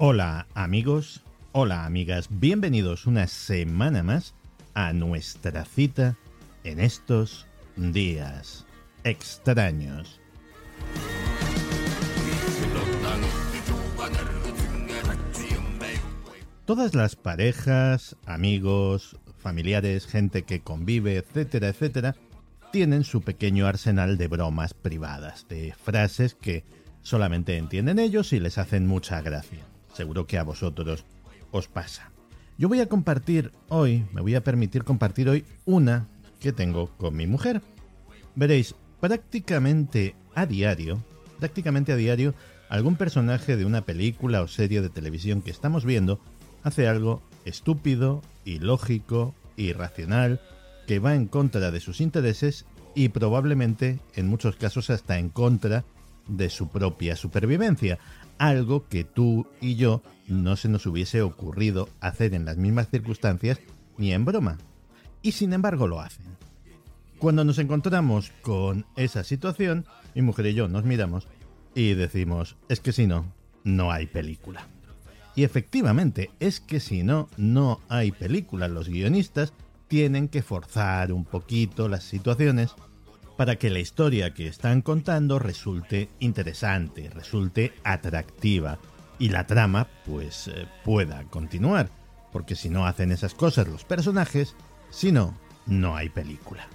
Hola amigos, hola amigas, bienvenidos una semana más a nuestra cita en estos días extraños. Todas las parejas, amigos, familiares, gente que convive, etcétera, etcétera, tienen su pequeño arsenal de bromas privadas, de frases que solamente entienden ellos y les hacen mucha gracia. Seguro que a vosotros os pasa. Yo voy a compartir hoy, me voy a permitir compartir hoy una que tengo con mi mujer. Veréis, prácticamente a diario, prácticamente a diario, algún personaje de una película o serie de televisión que estamos viendo hace algo estúpido, ilógico, irracional, que va en contra de sus intereses y probablemente en muchos casos hasta en contra de su propia supervivencia, algo que tú y yo no se nos hubiese ocurrido hacer en las mismas circunstancias ni en broma. Y sin embargo lo hacen. Cuando nos encontramos con esa situación, mi mujer y yo nos miramos y decimos, es que si no, no hay película. Y efectivamente, es que si no, no hay película. Los guionistas tienen que forzar un poquito las situaciones para que la historia que están contando resulte interesante, resulte atractiva y la trama pues eh, pueda continuar, porque si no hacen esas cosas los personajes, si no, no hay película.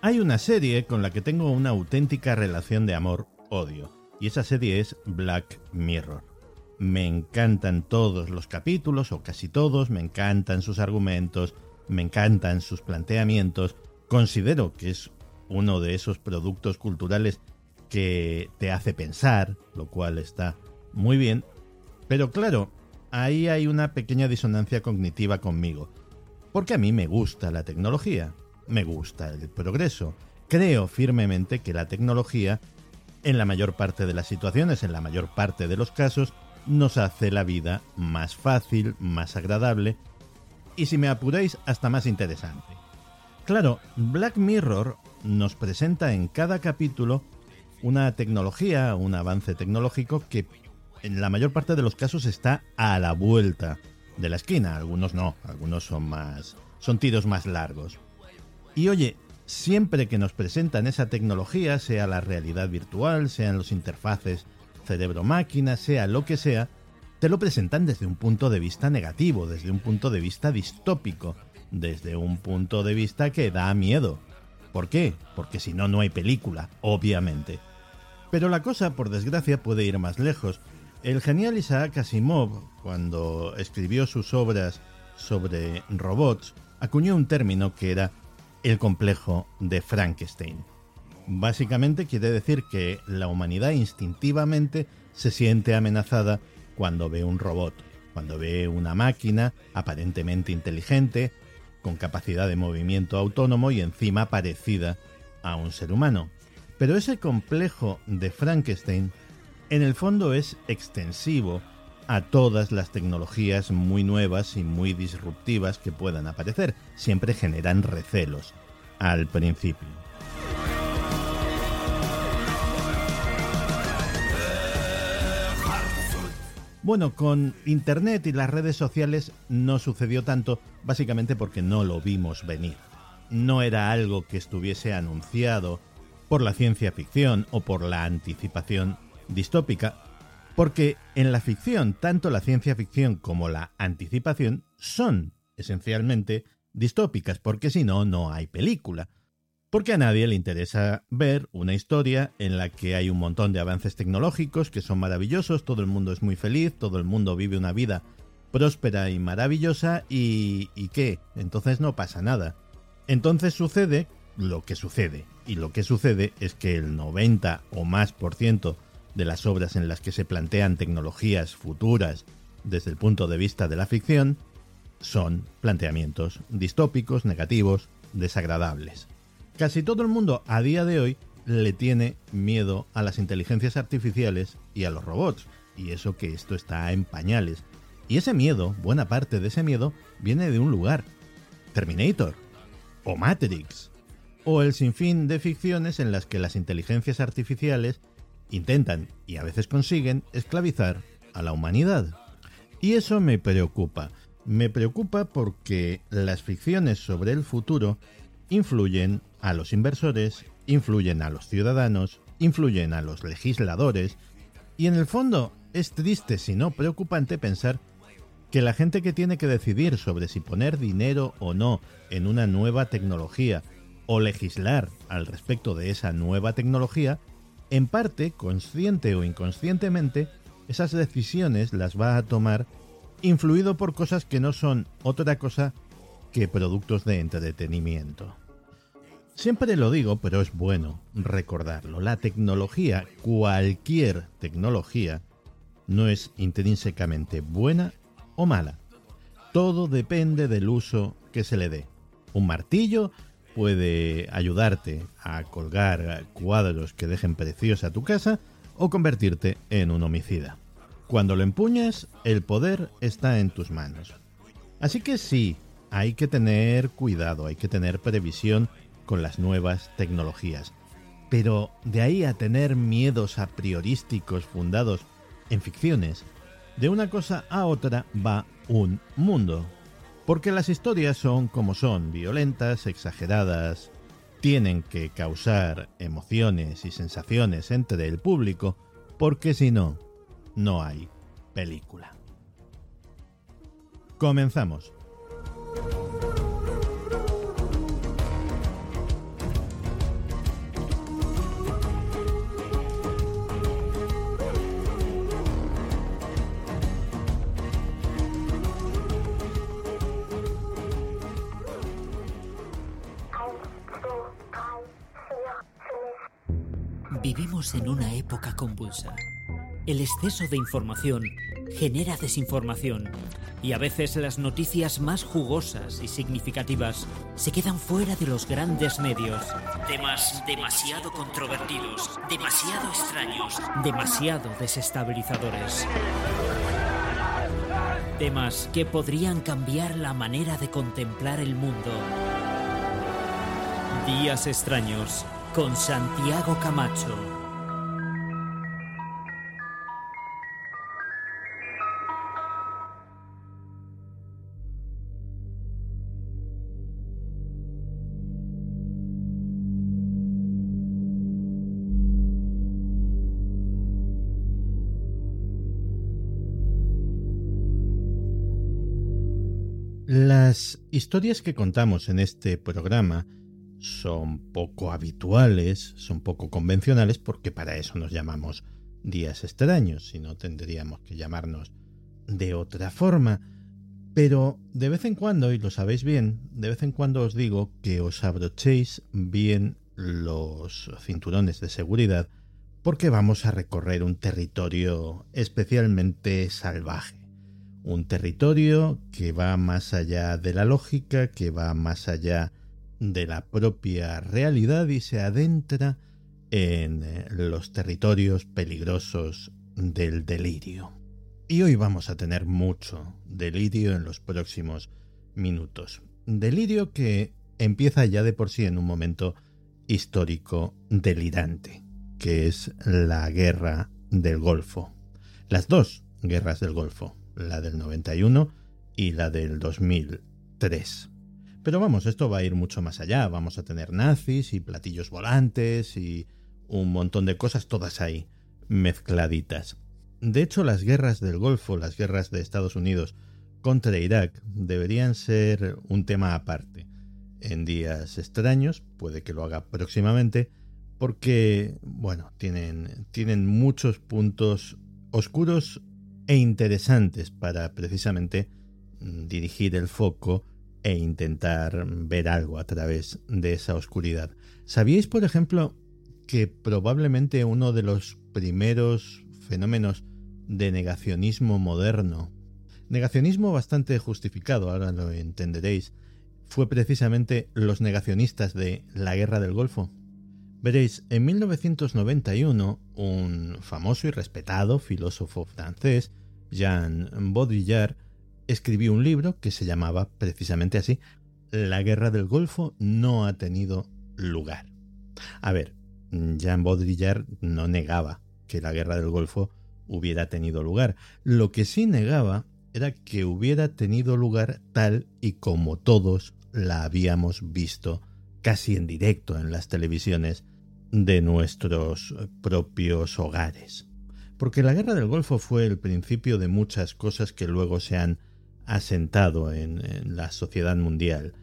Hay una serie con la que tengo una auténtica relación de amor-odio, y esa serie es Black Mirror. Me encantan todos los capítulos, o casi todos, me encantan sus argumentos, me encantan sus planteamientos. Considero que es uno de esos productos culturales que te hace pensar, lo cual está muy bien. Pero claro, ahí hay una pequeña disonancia cognitiva conmigo. Porque a mí me gusta la tecnología, me gusta el progreso. Creo firmemente que la tecnología, en la mayor parte de las situaciones, en la mayor parte de los casos, nos hace la vida más fácil, más agradable y si me apuráis hasta más interesante. Claro, Black Mirror nos presenta en cada capítulo una tecnología, un avance tecnológico que en la mayor parte de los casos está a la vuelta de la esquina, algunos no, algunos son más son tiros más largos. Y oye, siempre que nos presentan esa tecnología, sea la realidad virtual, sean los interfaces cerebro-máquina, sea lo que sea, te lo presentan desde un punto de vista negativo, desde un punto de vista distópico, desde un punto de vista que da miedo. ¿Por qué? Porque si no, no hay película, obviamente. Pero la cosa, por desgracia, puede ir más lejos. El genial Isaac Asimov, cuando escribió sus obras sobre robots, acuñó un término que era el complejo de Frankenstein. Básicamente quiere decir que la humanidad instintivamente se siente amenazada cuando ve un robot, cuando ve una máquina aparentemente inteligente, con capacidad de movimiento autónomo y encima parecida a un ser humano. Pero ese complejo de Frankenstein en el fondo es extensivo a todas las tecnologías muy nuevas y muy disruptivas que puedan aparecer. Siempre generan recelos al principio. Bueno, con Internet y las redes sociales no sucedió tanto, básicamente porque no lo vimos venir. No era algo que estuviese anunciado por la ciencia ficción o por la anticipación distópica, porque en la ficción, tanto la ciencia ficción como la anticipación son esencialmente distópicas, porque si no, no hay película porque a nadie le interesa ver una historia en la que hay un montón de avances tecnológicos que son maravillosos, todo el mundo es muy feliz, todo el mundo vive una vida próspera y maravillosa y, ¿y qué? Entonces no pasa nada. Entonces sucede lo que sucede y lo que sucede es que el 90 o más por ciento de las obras en las que se plantean tecnologías futuras desde el punto de vista de la ficción son planteamientos distópicos, negativos, desagradables. Casi todo el mundo a día de hoy le tiene miedo a las inteligencias artificiales y a los robots, y eso que esto está en pañales. Y ese miedo, buena parte de ese miedo, viene de un lugar. Terminator, o Matrix, o el sinfín de ficciones en las que las inteligencias artificiales intentan, y a veces consiguen, esclavizar a la humanidad. Y eso me preocupa. Me preocupa porque las ficciones sobre el futuro influyen a los inversores, influyen a los ciudadanos, influyen a los legisladores, y en el fondo es triste, si no preocupante, pensar que la gente que tiene que decidir sobre si poner dinero o no en una nueva tecnología o legislar al respecto de esa nueva tecnología, en parte, consciente o inconscientemente, esas decisiones las va a tomar influido por cosas que no son otra cosa que productos de entretenimiento. Siempre lo digo, pero es bueno recordarlo. La tecnología, cualquier tecnología, no es intrínsecamente buena o mala. Todo depende del uso que se le dé. Un martillo puede ayudarte a colgar cuadros que dejen preciosa tu casa o convertirte en un homicida. Cuando lo empuñas, el poder está en tus manos. Así que sí, hay que tener cuidado, hay que tener previsión con las nuevas tecnologías. Pero de ahí a tener miedos a priorísticos fundados en ficciones, de una cosa a otra va un mundo. Porque las historias son como son, violentas, exageradas, tienen que causar emociones y sensaciones entre el público, porque si no, no hay película. Comenzamos. Vivimos en una época convulsa. El exceso de información genera desinformación y a veces las noticias más jugosas y significativas se quedan fuera de los grandes medios. Temas demasiado controvertidos, demasiado extraños, demasiado desestabilizadores. Temas que podrían cambiar la manera de contemplar el mundo. Días extraños con Santiago Camacho. Las historias que contamos en este programa son poco habituales, son poco convencionales, porque para eso nos llamamos días extraños, si no tendríamos que llamarnos de otra forma. Pero de vez en cuando, y lo sabéis bien, de vez en cuando os digo que os abrochéis bien los cinturones de seguridad porque vamos a recorrer un territorio especialmente salvaje. Un territorio que va más allá de la lógica, que va más allá de la propia realidad y se adentra en eh, los territorios peligrosos del delirio. Y hoy vamos a tener mucho delirio en los próximos minutos. Delirio que empieza ya de por sí en un momento histórico delirante, que es la guerra del Golfo. Las dos guerras del Golfo, la del 91 y la del 2003. Pero vamos, esto va a ir mucho más allá. Vamos a tener nazis y platillos volantes y un montón de cosas todas ahí mezcladitas. De hecho, las guerras del Golfo, las guerras de Estados Unidos contra Irak, deberían ser un tema aparte. En días extraños, puede que lo haga próximamente, porque, bueno, tienen, tienen muchos puntos oscuros e interesantes para precisamente mm, dirigir el foco e intentar ver algo a través de esa oscuridad. ¿Sabíais, por ejemplo, que probablemente uno de los primeros fenómenos de negacionismo moderno, negacionismo bastante justificado, ahora lo entenderéis, fue precisamente los negacionistas de la Guerra del Golfo? Veréis, en 1991, un famoso y respetado filósofo francés, Jean Baudrillard, escribió un libro que se llamaba precisamente así, La Guerra del Golfo no ha tenido lugar. A ver, Jean Baudrillard no negaba que la Guerra del Golfo hubiera tenido lugar. Lo que sí negaba era que hubiera tenido lugar tal y como todos la habíamos visto casi en directo en las televisiones de nuestros propios hogares. Porque la guerra del Golfo fue el principio de muchas cosas que luego se han asentado en, la sociedad mundial.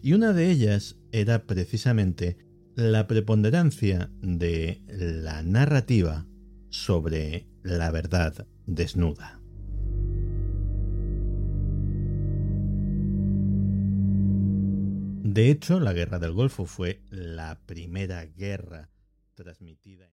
Y una de ellas era precisamente la preponderancia de la narrativa sobre la verdad desnuda. De hecho, la Guerra del Golfo fue la primera guerra transmitida.